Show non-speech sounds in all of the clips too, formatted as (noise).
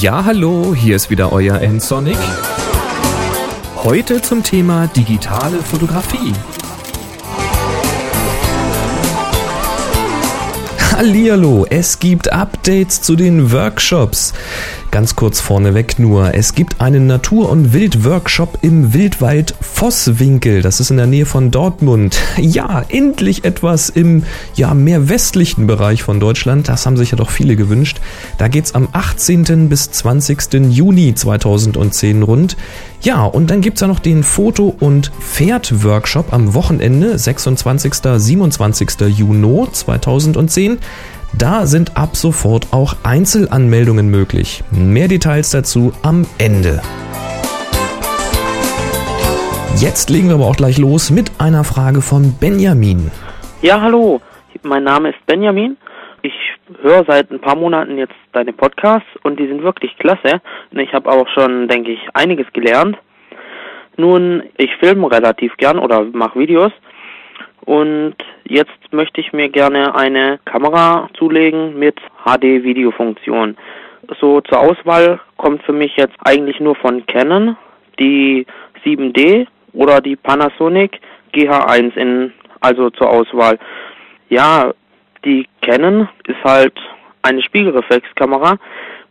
Ja, hallo, hier ist wieder euer N-Sonic. Heute zum Thema digitale Fotografie. Hallihallo, es gibt Updates zu den Workshops. Ganz kurz vorneweg nur, es gibt einen Natur- und Wildworkshop im Wildwald Vosswinkel. Das ist in der Nähe von Dortmund. Ja, endlich etwas im ja, mehr westlichen Bereich von Deutschland. Das haben sich ja doch viele gewünscht. Da geht's am 18. bis 20. Juni 2010 rund. Ja, und dann gibt's ja noch den Foto- und Pferd-Workshop am Wochenende, 26. 27. Juni 2010. Da sind ab sofort auch Einzelanmeldungen möglich. Mehr Details dazu am Ende. Jetzt legen wir aber auch gleich los mit einer Frage von Benjamin. Ja, hallo. Mein Name ist Benjamin. Ich höre seit ein paar Monaten jetzt deine Podcasts und die sind wirklich klasse. Ich habe auch schon, denke ich, einiges gelernt. Nun, ich filme relativ gern oder mache Videos und jetzt möchte ich mir gerne eine Kamera zulegen mit HD-Videofunktion. So zur Auswahl kommt für mich jetzt eigentlich nur von Canon die 7D oder die Panasonic GH1 in, also zur Auswahl. Ja, die Canon ist halt eine Spiegelreflexkamera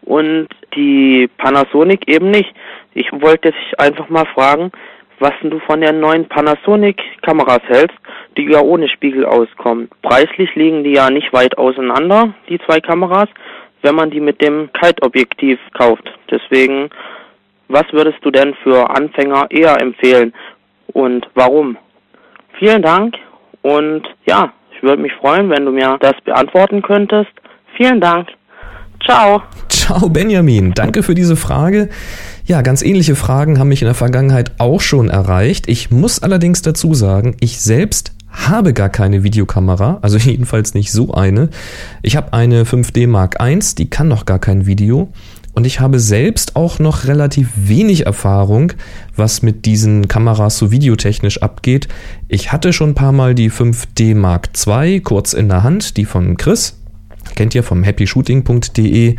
und die Panasonic eben nicht. Ich wollte dich einfach mal fragen, was du von den neuen Panasonic-Kameras hältst, die ja ohne Spiegel auskommen. Preislich liegen die ja nicht weit auseinander, die zwei Kameras, wenn man die mit dem Kite-Objektiv kauft. Deswegen, was würdest du denn für Anfänger eher empfehlen und warum? Vielen Dank und ja, ich würde mich freuen, wenn du mir das beantworten könntest. Vielen Dank. Ciao. Ciao Benjamin, danke für diese Frage. Ja, ganz ähnliche Fragen haben mich in der Vergangenheit auch schon erreicht. Ich muss allerdings dazu sagen, ich selbst habe gar keine Videokamera, also (laughs) jedenfalls nicht so eine. Ich habe eine 5D Mark I, die kann noch gar kein Video. Und ich habe selbst auch noch relativ wenig Erfahrung, was mit diesen Kameras so videotechnisch abgeht. Ich hatte schon ein paar Mal die 5D Mark II kurz in der Hand, die von Chris. Kennt ihr vom happyshooting.de.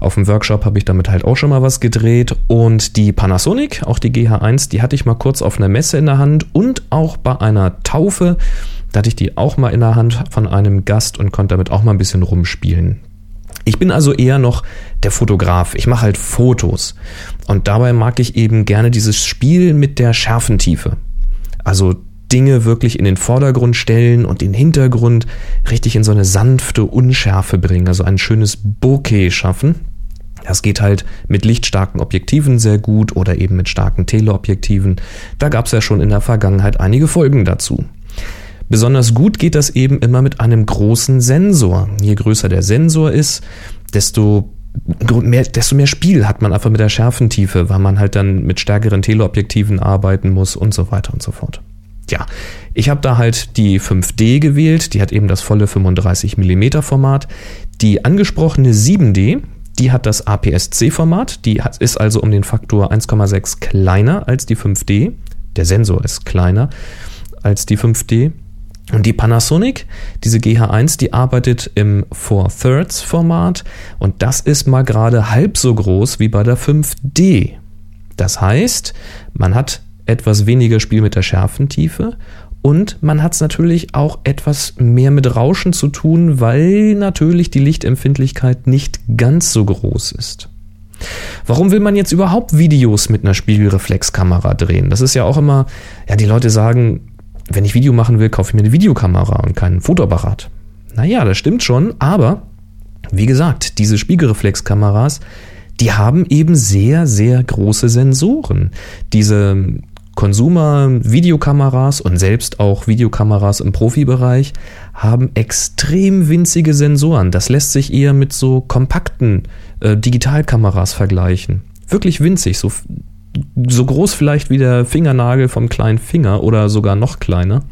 Auf dem Workshop habe ich damit halt auch schon mal was gedreht. Und die Panasonic, auch die GH1, die hatte ich mal kurz auf einer Messe in der Hand und auch bei einer Taufe. Da hatte ich die auch mal in der Hand von einem Gast und konnte damit auch mal ein bisschen rumspielen. Ich bin also eher noch der Fotograf. Ich mache halt Fotos. Und dabei mag ich eben gerne dieses Spiel mit der Schärfentiefe. Also Dinge wirklich in den Vordergrund stellen und den Hintergrund richtig in so eine sanfte Unschärfe bringen, also ein schönes Bokeh schaffen. Das geht halt mit lichtstarken Objektiven sehr gut oder eben mit starken Teleobjektiven. Da gab es ja schon in der Vergangenheit einige Folgen dazu. Besonders gut geht das eben immer mit einem großen Sensor. Je größer der Sensor ist, desto mehr, desto mehr Spiel hat man einfach mit der Schärfentiefe, weil man halt dann mit stärkeren Teleobjektiven arbeiten muss und so weiter und so fort. Ja, ich habe da halt die 5D gewählt, die hat eben das volle 35 mm Format. Die angesprochene 7D, die hat das APS-C-Format, die hat, ist also um den Faktor 1,6 kleiner als die 5D. Der Sensor ist kleiner als die 5D. Und die Panasonic, diese GH1, die arbeitet im 4 Thirds Format und das ist mal gerade halb so groß wie bei der 5D. Das heißt, man hat etwas weniger Spiel mit der Schärfentiefe und man hat es natürlich auch etwas mehr mit Rauschen zu tun, weil natürlich die Lichtempfindlichkeit nicht ganz so groß ist. Warum will man jetzt überhaupt Videos mit einer Spiegelreflexkamera drehen? Das ist ja auch immer, ja, die Leute sagen, wenn ich Video machen will, kaufe ich mir eine Videokamera und keinen Fotoapparat. Naja, das stimmt schon, aber wie gesagt, diese Spiegelreflexkameras, die haben eben sehr, sehr große Sensoren. Diese Consumer-Videokameras und selbst auch Videokameras im Profibereich haben extrem winzige Sensoren. Das lässt sich eher mit so kompakten äh, Digitalkameras vergleichen. Wirklich winzig, so, so groß vielleicht wie der Fingernagel vom kleinen Finger oder sogar noch kleiner.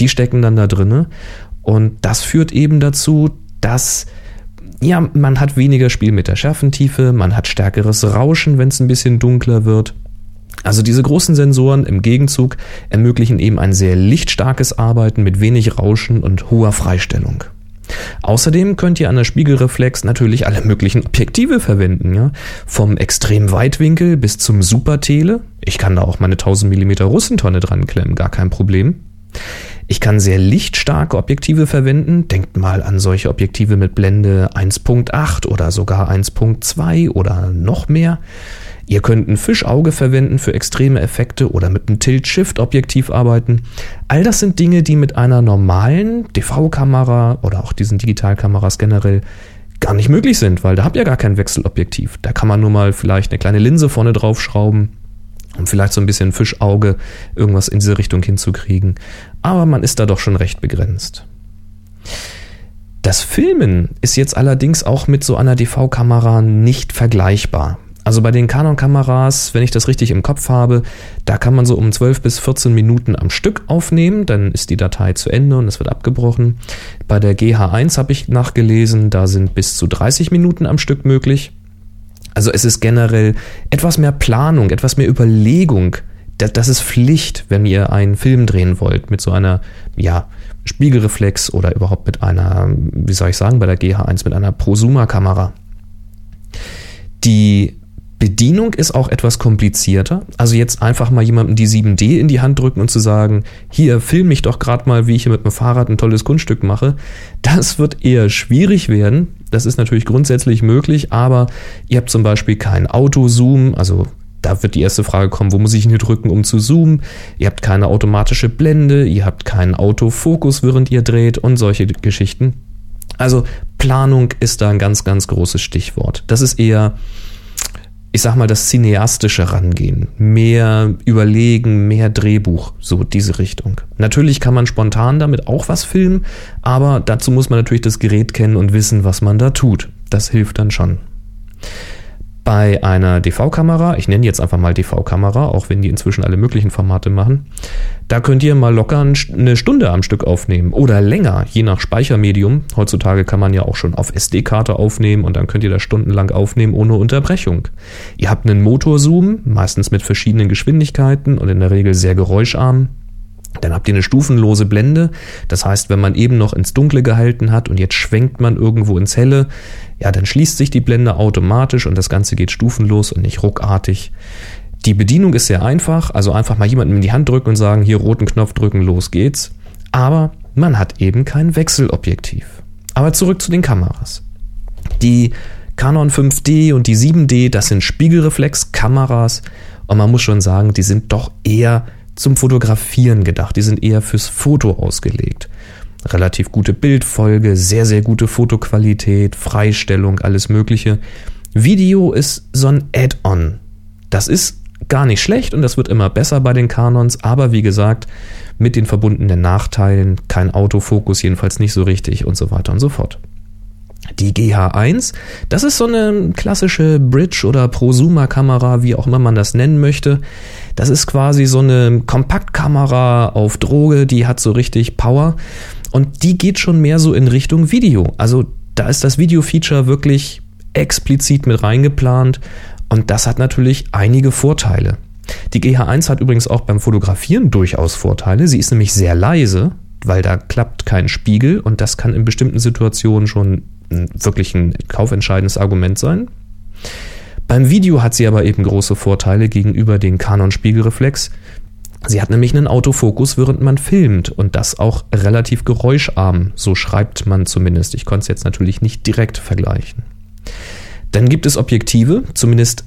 Die stecken dann da drinne und das führt eben dazu, dass ja, man hat weniger Spiel mit der Schärfentiefe, man hat stärkeres Rauschen, wenn es ein bisschen dunkler wird. Also diese großen Sensoren im Gegenzug ermöglichen eben ein sehr lichtstarkes Arbeiten mit wenig Rauschen und hoher Freistellung. Außerdem könnt ihr an der Spiegelreflex natürlich alle möglichen Objektive verwenden, ja. Vom extrem Weitwinkel bis zum Supertele. Ich kann da auch meine 1000 mm Russentonne dran klemmen, gar kein Problem. Ich kann sehr lichtstarke Objektive verwenden. Denkt mal an solche Objektive mit Blende 1.8 oder sogar 1.2 oder noch mehr. Ihr könnt ein Fischauge verwenden für extreme Effekte oder mit einem Tilt-Shift-Objektiv arbeiten. All das sind Dinge, die mit einer normalen DV-Kamera oder auch diesen Digitalkameras generell gar nicht möglich sind, weil da habt ihr gar kein Wechselobjektiv. Da kann man nur mal vielleicht eine kleine Linse vorne drauf schrauben, um vielleicht so ein bisschen Fischauge irgendwas in diese Richtung hinzukriegen. Aber man ist da doch schon recht begrenzt. Das Filmen ist jetzt allerdings auch mit so einer DV-Kamera nicht vergleichbar. Also bei den Canon-Kameras, wenn ich das richtig im Kopf habe, da kann man so um 12 bis 14 Minuten am Stück aufnehmen, dann ist die Datei zu Ende und es wird abgebrochen. Bei der GH1 habe ich nachgelesen, da sind bis zu 30 Minuten am Stück möglich. Also es ist generell etwas mehr Planung, etwas mehr Überlegung. Das ist Pflicht, wenn ihr einen Film drehen wollt mit so einer, ja, Spiegelreflex oder überhaupt mit einer, wie soll ich sagen, bei der GH1 mit einer Prosumer-Kamera. Die Bedienung ist auch etwas komplizierter. Also jetzt einfach mal jemandem die 7D in die Hand drücken und zu sagen, hier, film mich doch gerade mal, wie ich hier mit dem Fahrrad ein tolles Kunststück mache. Das wird eher schwierig werden. Das ist natürlich grundsätzlich möglich, aber ihr habt zum Beispiel kein Autozoom, also da wird die erste Frage kommen, wo muss ich ihn hier drücken, um zu zoomen? Ihr habt keine automatische Blende, ihr habt keinen Autofokus, während ihr dreht und solche Geschichten. Also Planung ist da ein ganz, ganz großes Stichwort. Das ist eher ich sag mal, das cineastische Rangehen. Mehr überlegen, mehr Drehbuch, so diese Richtung. Natürlich kann man spontan damit auch was filmen, aber dazu muss man natürlich das Gerät kennen und wissen, was man da tut. Das hilft dann schon. Bei einer DV-Kamera, ich nenne jetzt einfach mal DV-Kamera, auch wenn die inzwischen alle möglichen Formate machen, da könnt ihr mal locker eine Stunde am Stück aufnehmen oder länger, je nach Speichermedium. Heutzutage kann man ja auch schon auf SD-Karte aufnehmen und dann könnt ihr das stundenlang aufnehmen ohne Unterbrechung. Ihr habt einen Motorzoom, meistens mit verschiedenen Geschwindigkeiten und in der Regel sehr geräuscharm. Dann habt ihr eine stufenlose Blende. Das heißt, wenn man eben noch ins Dunkle gehalten hat und jetzt schwenkt man irgendwo ins Helle, ja, dann schließt sich die Blende automatisch und das Ganze geht stufenlos und nicht ruckartig. Die Bedienung ist sehr einfach, also einfach mal jemandem in die Hand drücken und sagen, hier roten Knopf drücken, los geht's. Aber man hat eben kein Wechselobjektiv. Aber zurück zu den Kameras. Die Canon 5D und die 7D, das sind Spiegelreflexkameras und man muss schon sagen, die sind doch eher zum Fotografieren gedacht. Die sind eher fürs Foto ausgelegt. Relativ gute Bildfolge, sehr, sehr gute Fotoqualität, Freistellung, alles Mögliche. Video ist so ein Add-on. Das ist gar nicht schlecht und das wird immer besser bei den Canons, aber wie gesagt, mit den verbundenen Nachteilen, kein Autofokus, jedenfalls nicht so richtig und so weiter und so fort. Die GH1, das ist so eine klassische Bridge- oder Prosumer-Kamera, wie auch immer man das nennen möchte. Das ist quasi so eine Kompaktkamera auf Droge, die hat so richtig Power und die geht schon mehr so in Richtung Video. Also da ist das Video-Feature wirklich explizit mit reingeplant und das hat natürlich einige Vorteile. Die GH1 hat übrigens auch beim Fotografieren durchaus Vorteile. Sie ist nämlich sehr leise, weil da klappt kein Spiegel und das kann in bestimmten Situationen schon wirklich ein kaufentscheidendes Argument sein. Beim Video hat sie aber eben große Vorteile gegenüber den Canon Spiegelreflex. Sie hat nämlich einen Autofokus, während man filmt und das auch relativ geräuscharm, so schreibt man zumindest. Ich konnte es jetzt natürlich nicht direkt vergleichen. Dann gibt es Objektive, zumindest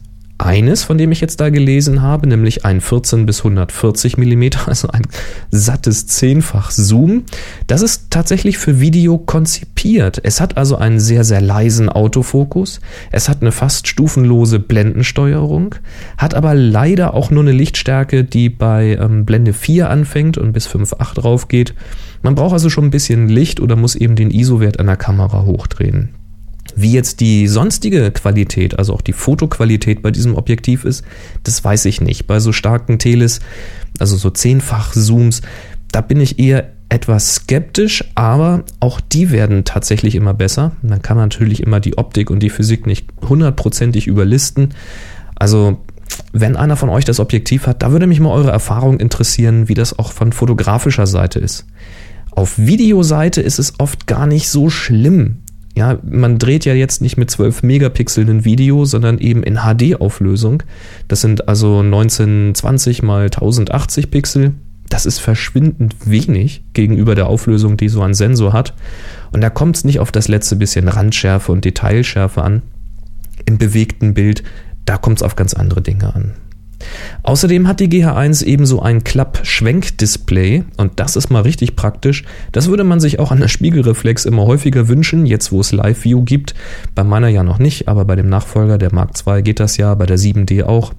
eines, von dem ich jetzt da gelesen habe, nämlich ein 14 bis 140 Millimeter, (laughs) also ein sattes Zehnfach Zoom. Das ist tatsächlich für Video konzipiert. Es hat also einen sehr, sehr leisen Autofokus. Es hat eine fast stufenlose Blendensteuerung, hat aber leider auch nur eine Lichtstärke, die bei ähm, Blende 4 anfängt und bis 5,8 drauf geht. Man braucht also schon ein bisschen Licht oder muss eben den ISO-Wert an der Kamera hochdrehen. Wie jetzt die sonstige Qualität, also auch die Fotoqualität bei diesem Objektiv ist, das weiß ich nicht. Bei so starken Teles, also so zehnfach Zooms, da bin ich eher etwas skeptisch, aber auch die werden tatsächlich immer besser. Man kann natürlich immer die Optik und die Physik nicht hundertprozentig überlisten. Also wenn einer von euch das Objektiv hat, da würde mich mal eure Erfahrung interessieren, wie das auch von fotografischer Seite ist. Auf Videoseite ist es oft gar nicht so schlimm. Ja, man dreht ja jetzt nicht mit 12 Megapixel ein Video, sondern eben in HD-Auflösung. Das sind also 1920 mal 1080 Pixel. Das ist verschwindend wenig gegenüber der Auflösung, die so ein Sensor hat. Und da kommt es nicht auf das letzte bisschen Randschärfe und Detailschärfe an. Im bewegten Bild, da kommt es auf ganz andere Dinge an. Außerdem hat die GH1 ebenso ein Klapp-Schwenk-Display und das ist mal richtig praktisch. Das würde man sich auch an der Spiegelreflex immer häufiger wünschen, jetzt wo es Live-View gibt. Bei meiner ja noch nicht, aber bei dem Nachfolger der Mark II geht das ja, bei der 7D auch.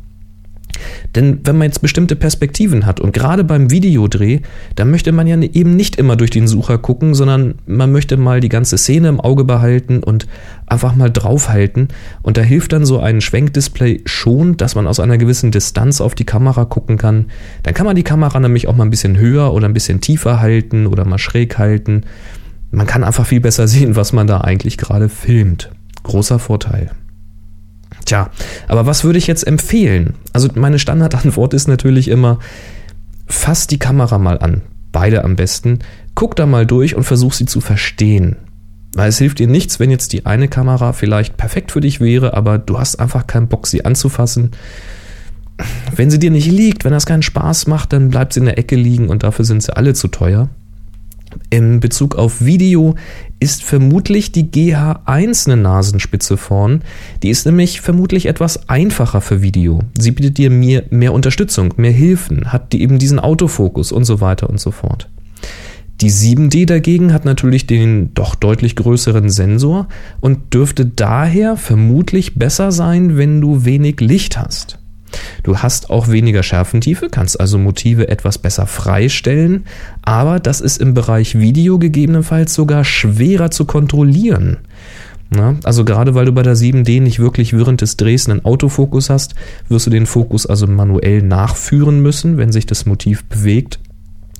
Denn wenn man jetzt bestimmte Perspektiven hat und gerade beim Videodreh, dann möchte man ja eben nicht immer durch den Sucher gucken, sondern man möchte mal die ganze Szene im Auge behalten und einfach mal draufhalten. Und da hilft dann so ein Schwenkdisplay schon, dass man aus einer gewissen Distanz auf die Kamera gucken kann. Dann kann man die Kamera nämlich auch mal ein bisschen höher oder ein bisschen tiefer halten oder mal schräg halten. Man kann einfach viel besser sehen, was man da eigentlich gerade filmt. Großer Vorteil. Tja, aber was würde ich jetzt empfehlen? Also meine Standardantwort ist natürlich immer, fass die Kamera mal an. Beide am besten. Guck da mal durch und versuch sie zu verstehen. Weil es hilft dir nichts, wenn jetzt die eine Kamera vielleicht perfekt für dich wäre, aber du hast einfach keinen Bock, sie anzufassen. Wenn sie dir nicht liegt, wenn das keinen Spaß macht, dann bleibt sie in der Ecke liegen und dafür sind sie alle zu teuer. In Bezug auf Video ist vermutlich die GH1 eine Nasenspitze vorn. Die ist nämlich vermutlich etwas einfacher für Video. Sie bietet dir mehr, mehr Unterstützung, mehr Hilfen, hat die eben diesen Autofokus und so weiter und so fort. Die 7D dagegen hat natürlich den doch deutlich größeren Sensor und dürfte daher vermutlich besser sein, wenn du wenig Licht hast. Du hast auch weniger Schärfentiefe, kannst also Motive etwas besser freistellen, aber das ist im Bereich Video gegebenenfalls sogar schwerer zu kontrollieren. Na, also gerade weil du bei der 7D nicht wirklich während des Drehs einen Autofokus hast, wirst du den Fokus also manuell nachführen müssen, wenn sich das Motiv bewegt.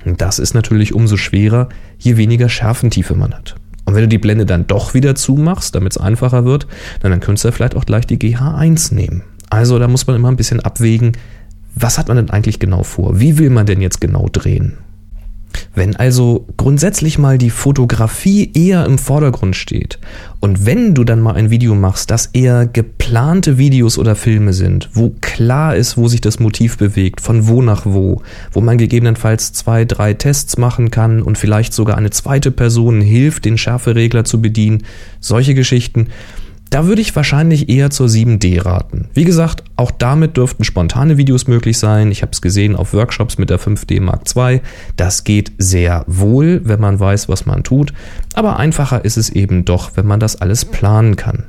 Das ist natürlich umso schwerer, je weniger Schärfentiefe man hat. Und wenn du die Blende dann doch wieder zumachst, damit es einfacher wird, dann, dann könntest du vielleicht auch gleich die GH1 nehmen. Also da muss man immer ein bisschen abwägen, was hat man denn eigentlich genau vor? Wie will man denn jetzt genau drehen? Wenn also grundsätzlich mal die Fotografie eher im Vordergrund steht und wenn du dann mal ein Video machst, das eher geplante Videos oder Filme sind, wo klar ist, wo sich das Motiv bewegt, von wo nach wo, wo man gegebenenfalls zwei, drei Tests machen kann und vielleicht sogar eine zweite Person hilft, den Schärferegler zu bedienen, solche Geschichten, da würde ich wahrscheinlich eher zur 7D raten. Wie gesagt, auch damit dürften spontane Videos möglich sein. Ich habe es gesehen auf Workshops mit der 5D Mark II. Das geht sehr wohl, wenn man weiß, was man tut. Aber einfacher ist es eben doch, wenn man das alles planen kann.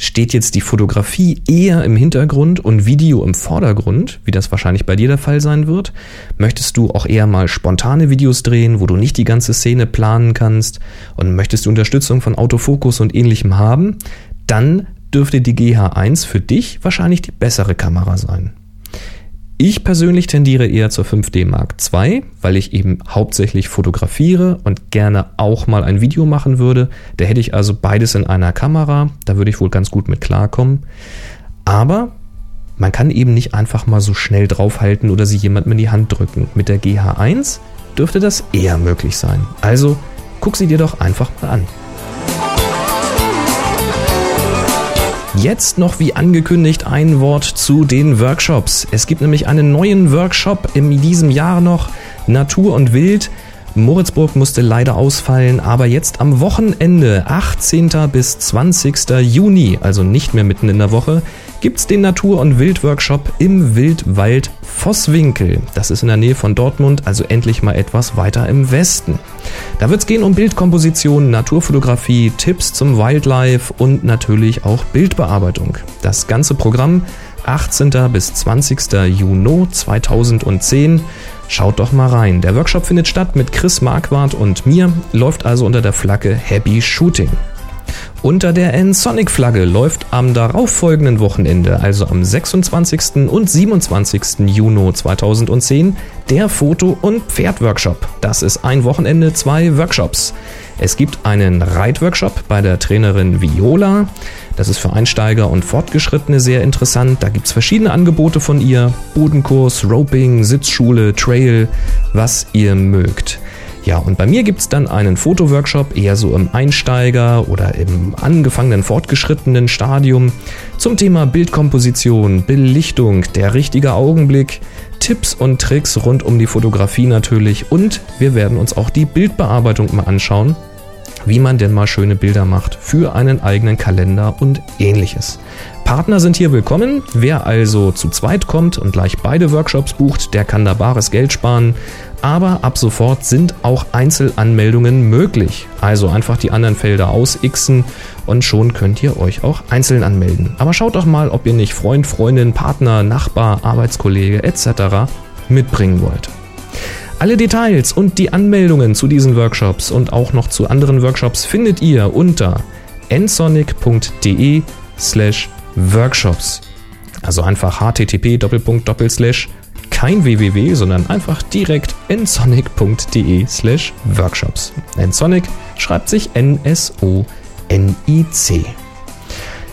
Steht jetzt die Fotografie eher im Hintergrund und Video im Vordergrund, wie das wahrscheinlich bei dir der Fall sein wird? Möchtest du auch eher mal spontane Videos drehen, wo du nicht die ganze Szene planen kannst und möchtest du Unterstützung von Autofokus und ähnlichem haben? Dann dürfte die GH1 für dich wahrscheinlich die bessere Kamera sein. Ich persönlich tendiere eher zur 5D Mark II, weil ich eben hauptsächlich fotografiere und gerne auch mal ein Video machen würde. Da hätte ich also beides in einer Kamera, da würde ich wohl ganz gut mit klarkommen. Aber man kann eben nicht einfach mal so schnell draufhalten oder sie jemandem in die Hand drücken. Mit der GH1 dürfte das eher möglich sein. Also guck sie dir doch einfach mal an. Jetzt noch wie angekündigt ein Wort zu den Workshops. Es gibt nämlich einen neuen Workshop in diesem Jahr noch, Natur und Wild. Moritzburg musste leider ausfallen, aber jetzt am Wochenende, 18. bis 20. Juni, also nicht mehr mitten in der Woche, gibt's den Natur- und Wildworkshop im Wildwald Vosswinkel. Das ist in der Nähe von Dortmund, also endlich mal etwas weiter im Westen. Da wird's gehen um Bildkomposition, Naturfotografie, Tipps zum Wildlife und natürlich auch Bildbearbeitung. Das ganze Programm 18. bis 20. Juni 2010. Schaut doch mal rein. Der Workshop findet statt mit Chris Marquardt und mir, läuft also unter der Flagge Happy Shooting. Unter der N-Sonic-Flagge läuft am darauffolgenden Wochenende, also am 26. und 27. Juni 2010, der Foto- und Pferdworkshop. Das ist ein Wochenende, zwei Workshops. Es gibt einen Reitworkshop bei der Trainerin Viola. Das ist für Einsteiger und Fortgeschrittene sehr interessant. Da gibt es verschiedene Angebote von ihr. Bodenkurs, Roping, Sitzschule, Trail, was ihr mögt. Ja, und bei mir gibt es dann einen Fotoworkshop eher so im Einsteiger- oder im angefangenen fortgeschrittenen Stadium zum Thema Bildkomposition, Belichtung, der richtige Augenblick, Tipps und Tricks rund um die Fotografie natürlich und wir werden uns auch die Bildbearbeitung mal anschauen, wie man denn mal schöne Bilder macht für einen eigenen Kalender und ähnliches. Partner sind hier willkommen. Wer also zu zweit kommt und gleich beide Workshops bucht, der kann da bares Geld sparen. Aber ab sofort sind auch Einzelanmeldungen möglich. Also einfach die anderen Felder ausixen und schon könnt ihr euch auch einzeln anmelden. Aber schaut doch mal, ob ihr nicht Freund, Freundin, Partner, Nachbar, Arbeitskollege etc. mitbringen wollt. Alle Details und die Anmeldungen zu diesen Workshops und auch noch zu anderen Workshops findet ihr unter nsonic.de slash Workshops. Also einfach http kein www, sondern einfach direkt nsonic.de slash workshops. Nsonic schreibt sich N-S-O-N-I-C.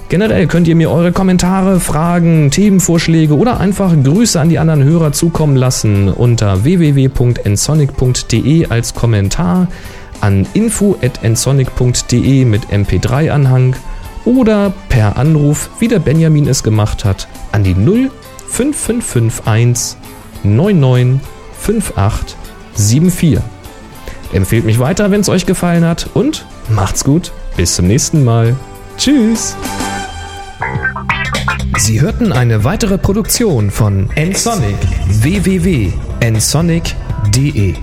Generell könnt ihr mir eure Kommentare, Fragen, Themenvorschläge oder einfach Grüße an die anderen Hörer zukommen lassen unter www.nsonic.de als Kommentar an info.nsonic.de mit mp3-Anhang oder per Anruf, wie der Benjamin es gemacht hat, an die 05551 995874. Empfehlt mich weiter, wenn es euch gefallen hat und macht's gut. Bis zum nächsten Mal. Tschüss. Sie hörten eine weitere Produktion von nsonic www.nsonic.de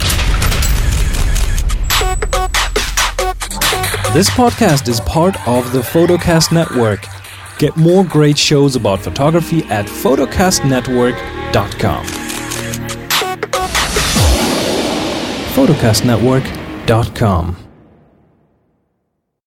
This podcast is part of the Photocast Network. Get more great shows about photography at photocastnetwork.com. photocastnetwork.com